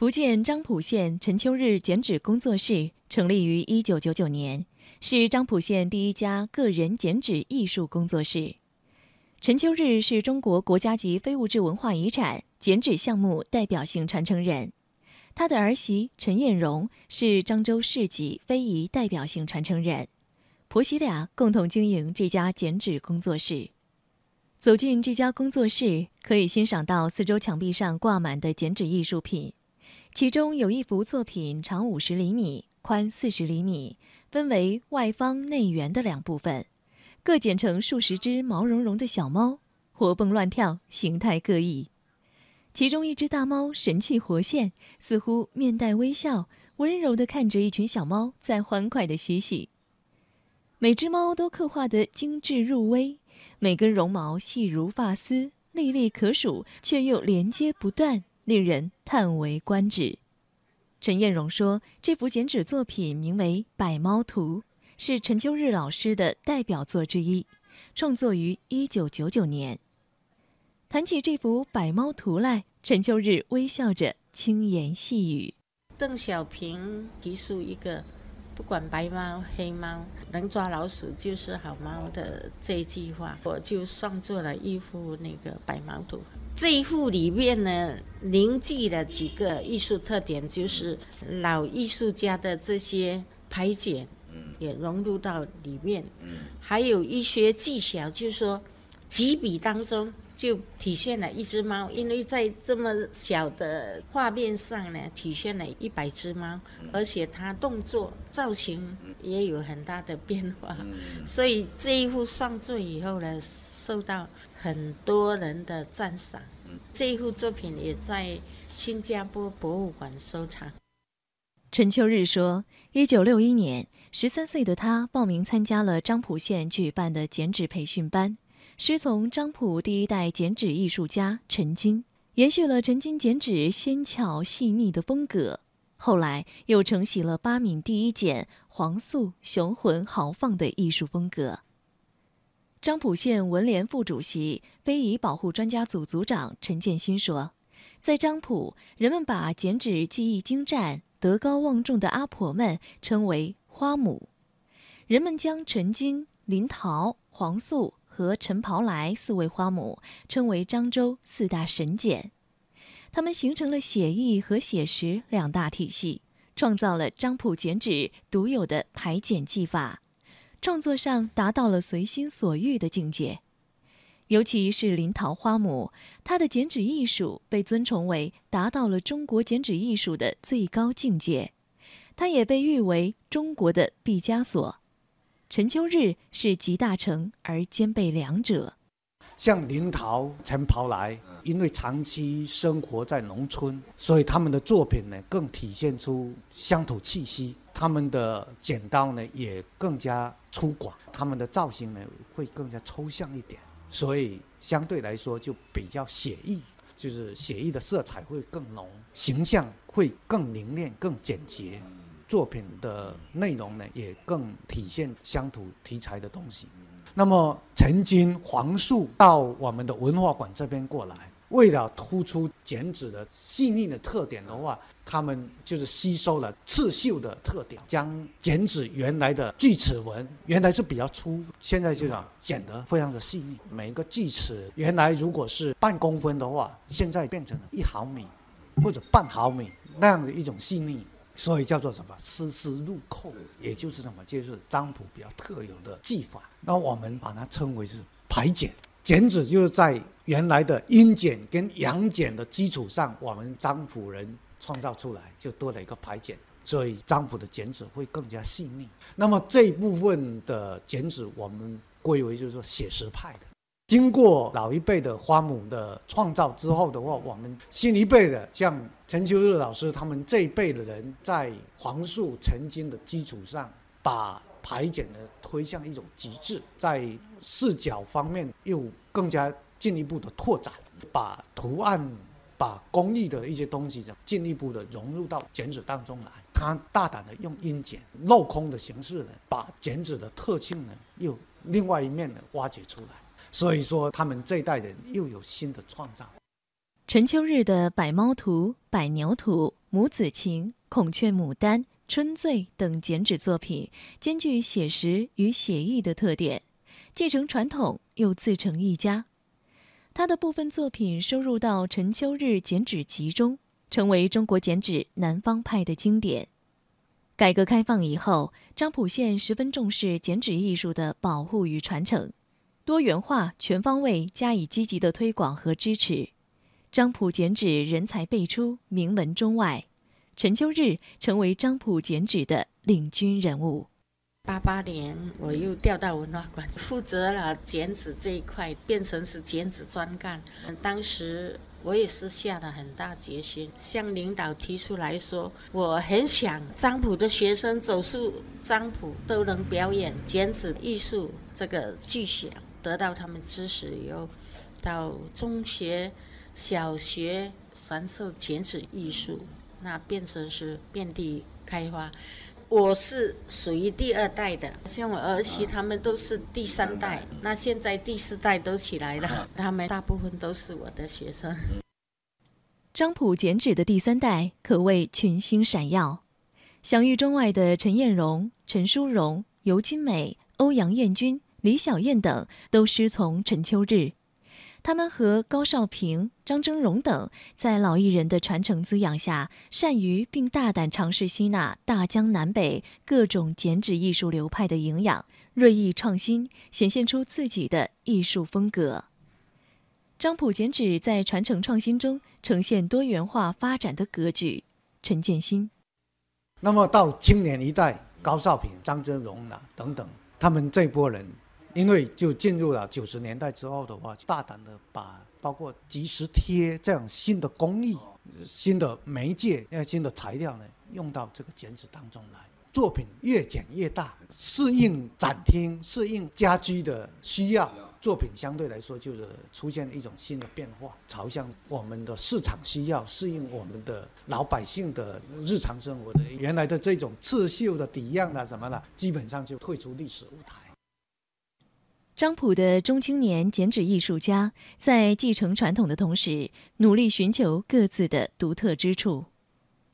福建漳浦县陈秋日剪纸工作室成立于一九九九年，是漳浦县第一家个人剪纸艺术工作室。陈秋日是中国国家级非物质文化遗产剪纸项目代表性传承人，他的儿媳陈艳荣是漳州市级非遗代表性传承人，婆媳俩共同经营这家剪纸工作室。走进这家工作室，可以欣赏到四周墙壁上挂满的剪纸艺术品。其中有一幅作品，长五十厘米，宽四十厘米，分为外方内圆的两部分，各剪成数十只毛茸茸的小猫，活蹦乱跳，形态各异。其中一只大猫神气活现，似乎面带微笑，温柔地看着一群小猫在欢快地嬉戏。每只猫都刻画得精致入微，每根绒毛细如发丝，粒粒可数，却又连接不断。令人叹为观止。陈艳荣说：“这幅剪纸作品名为《百猫图》，是陈秋日老师的代表作之一，创作于一九九九年。谈起这幅《百猫图》来，陈秋日微笑着轻言细语：“邓小平提出一个‘不管白猫黑猫，能抓老鼠就是好猫’的这句话，我就创作了一幅那个《百猫图》。”这一幅里面呢，凝聚了几个艺术特点，就是老艺术家的这些排剪，也融入到里面。还有一些技巧，就是说，几笔当中就体现了一只猫，因为在这么小的画面上呢，体现了一百只猫，而且它动作造型也有很大的变化，所以这一幅上作以后呢，受到很多人的赞赏。这一幅作品也在新加坡博物馆收藏。陈秋日说：“一九六一年，十三岁的他报名参加了漳浦县举办的剪纸培训班，师从漳浦第一代剪纸艺术家陈金，延续了陈金剪纸纤巧细腻的风格。后来又承袭了八闽第一剪黄素雄浑豪放的艺术风格。”漳浦县文联副主席、非遗保护专家组组长陈建新说：“在漳浦，人们把剪纸技艺精湛、德高望重的阿婆们称为‘花母’。人们将陈金、林桃、黄素和陈袍来四位花母称为漳州四大神剪。他们形成了写意和写实两大体系，创造了漳浦剪纸独有的排剪技法。”创作上达到了随心所欲的境界，尤其是林桃花母，她的剪纸艺术被尊崇为达到了中国剪纸艺术的最高境界，她也被誉为中国的毕加索。陈秋日是集大成而兼备两者。像林桃、陈袍来，因为长期生活在农村，所以他们的作品呢更体现出乡土气息。他们的剪刀呢也更加粗犷，他们的造型呢会更加抽象一点，所以相对来说就比较写意，就是写意的色彩会更浓，形象会更凝练、更简洁，作品的内容呢也更体现乡土题材的东西。那么，曾经黄树到我们的文化馆这边过来，为了突出剪纸的细腻的特点的话，他们就是吸收了刺绣的特点，将剪纸原来的锯齿纹原来是比较粗，现在就讲剪得非常的细腻。每一个锯齿原来如果是半公分的话，现在变成了一毫米或者半毫米那样的一种细腻。所以叫做什么丝丝入扣，也就是什么，就是漳浦比较特有的技法。那我们把它称为是排剪，剪纸就是在原来的阴剪跟阳剪的基础上，我们漳浦人创造出来，就多了一个排剪，所以漳浦的剪纸会更加细腻。那么这一部分的剪纸，我们归为就是说写实派的。经过老一辈的花母的创造之后的话，我们新一辈的像陈秋日老师他们这一辈的人，在黄树成金的基础上，把排剪呢推向一种极致，在视角方面又更加进一步的拓展，把图案、把工艺的一些东西进一步的融入到剪纸当中来。他大胆的用阴剪镂空的形式呢，把剪纸的特性呢又另外一面的挖掘出来。所以说，他们这一代人又有新的创造。陈秋日的《百猫图》《百牛图》母子情》《孔雀牡丹》《春醉》等剪纸作品，兼具写实与写意的特点，继承传统又自成一家。他的部分作品收入到《陈秋日剪纸集》中，成为中国剪纸南方派的经典。改革开放以后，漳浦县十分重视剪纸艺术的保护与传承，多元化、全方位加以积极的推广和支持。漳浦剪纸人才辈出，名闻中外。陈秋日成为漳浦剪纸的领军人物。八八年，我又调到文化馆，负责了剪纸这一块，变成是剪纸专干。当时我也是下了很大决心，向领导提出来说，我很想漳浦的学生走出漳浦都能表演剪纸艺术这个巨响，得到他们支持以后，到中学。小学传授剪纸艺术，那变成是遍地开花。我是属于第二代的，像我儿媳他们都是第三代，那现在第四代都起来了，他们大部分都是我的学生。张浦剪纸的第三代可谓群星闪耀，享誉中外的陈艳荣、陈淑荣、尤金美、欧阳艳君、李小燕等，都师从陈秋日。他们和高少平、张峥嵘等，在老艺人的传承滋养下，善于并大胆尝试吸纳大江南北各种剪纸艺术流派的营养，锐意创新，显现出自己的艺术风格。漳浦剪纸在传承创新中呈现多元化发展的格局。陈建新。那么到青年一代，高少平、张峥嵘呐等等，他们这波人。因为就进入了九十年代之后的话，大胆的把包括即时贴这样新的工艺、新的媒介、新的材料呢，用到这个剪纸当中来，作品越剪越大，适应展厅、适应家居的需要，作品相对来说就是出现一种新的变化，朝向我们的市场需要，适应我们的老百姓的日常生活的原来的这种刺绣的底样啊什么的，基本上就退出历史舞台。漳浦的中青年剪纸艺术家在继承传统的同时，努力寻求各自的独特之处。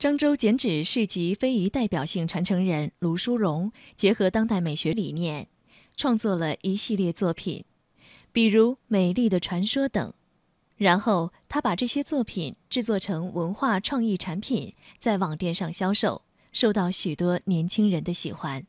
漳州剪纸市级非遗代表性传承人卢淑荣结合当代美学理念，创作了一系列作品，比如《美丽的传说》等。然后，他把这些作品制作成文化创意产品，在网店上销售，受到许多年轻人的喜欢。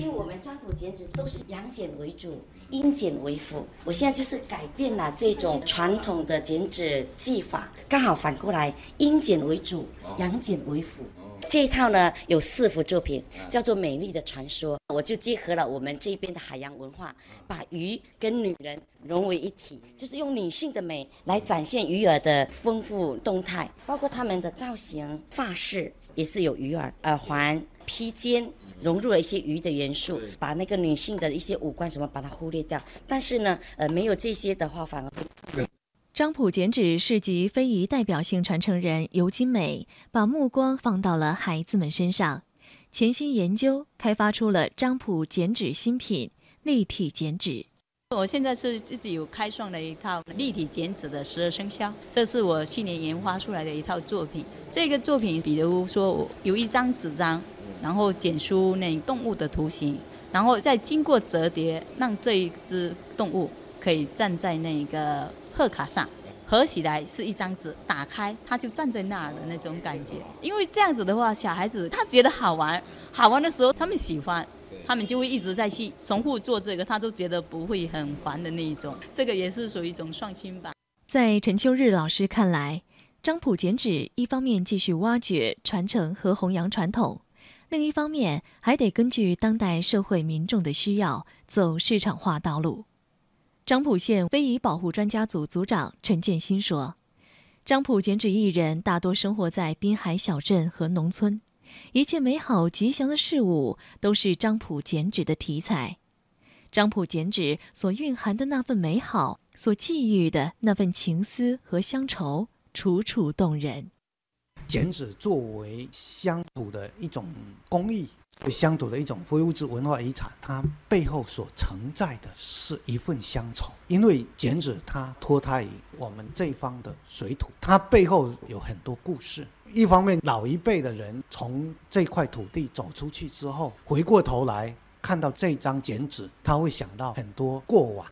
因为我们占卜剪纸都是阳剪为主，阴剪为辅。我现在就是改变了这种传统的剪纸技法，刚好反过来，阴剪为主，阳剪为辅。这一套呢有四幅作品，叫做《美丽的传说》。我就结合了我们这边的海洋文化，把鱼跟女人融为一体，就是用女性的美来展现鱼儿的丰富动态，包括他们的造型、发饰也是有鱼儿，耳环、披肩。融入了一些鱼的元素，把那个女性的一些五官什么把它忽略掉。但是呢，呃，没有这些的话，反而。漳浦剪纸市集非遗代表性传承人尤金美，把目光放到了孩子们身上，潜心研究，开发出了张浦剪纸新品——立体剪纸。我现在是自己有开创了一套立体剪纸的十二生肖，这是我去年研发出来的一套作品。这个作品，比如说有一张纸张。然后剪出那动物的图形，然后再经过折叠，让这一只动物可以站在那个贺卡上，合起来是一张纸，打开它就站在那儿的那种感觉。因为这样子的话，小孩子他觉得好玩，好玩的时候他们喜欢，他们就会一直在去重复做这个，他都觉得不会很烦的那一种。这个也是属于一种创新吧。在陈秋日老师看来，漳浦剪纸一方面继续挖掘、传承和弘扬传统。另一方面，还得根据当代社会民众的需要走市场化道路。漳浦县非遗保护专家组组长陈建新说：“漳浦剪纸艺人大多生活在滨海小镇和农村，一切美好吉祥的事物都是漳浦剪纸的题材。漳浦剪纸所蕴含的那份美好，所寄予的那份情思和乡愁，楚楚动人。”剪纸作为乡土的一种工艺，乡土的一种非物质文化遗产，它背后所承载的是一份乡愁。因为剪纸它脱胎于我们这方的水土，它背后有很多故事。一方面，老一辈的人从这块土地走出去之后，回过头来看到这张剪纸，他会想到很多过往。